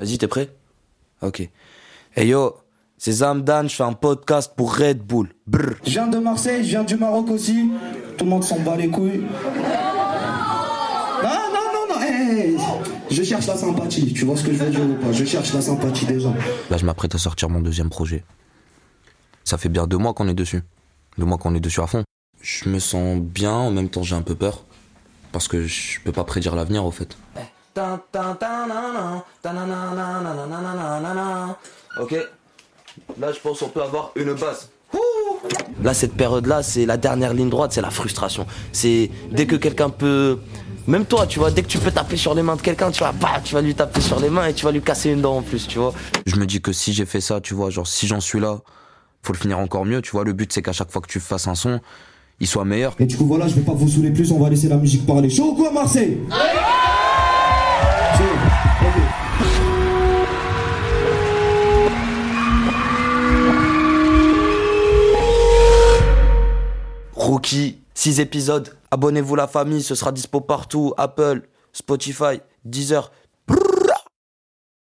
Vas-y, t'es prêt? Ok. Hey yo, c'est Zamdan, je fais un podcast pour Red Bull. Brr. Je viens de Marseille, je viens du Maroc aussi. Tout le monde s'en bat les couilles. Non, non, non, non, hey, je cherche la sympathie. Tu vois ce que je veux dire ou pas? Je cherche la sympathie des gens. Là, je m'apprête à sortir mon deuxième projet. Ça fait bien deux mois qu'on est dessus. Deux mois qu'on est dessus à fond. Je me sens bien, en même temps j'ai un peu peur. Parce que je peux pas prédire l'avenir au fait. Ok. Là, je pense qu'on peut avoir une base. Là, cette période-là, c'est la dernière ligne droite, c'est la frustration. C'est dès que quelqu'un peut. Même toi, tu vois, dès que tu peux taper sur les mains de quelqu'un, tu vas, bah, tu vas lui taper sur les mains et tu vas lui casser une dent en plus, tu vois. Je me dis que si j'ai fait ça, tu vois, genre, si j'en suis là, faut le finir encore mieux, tu vois. Le but, c'est qu'à chaque fois que tu fasses un son, il soit meilleur. Et du coup, voilà, je vais pas vous saouler plus, on va laisser la musique parler. Chaud ou quoi, Marseille? Rookie, 6 épisodes. Abonnez-vous la famille, ce sera dispo partout. Apple, Spotify, Deezer.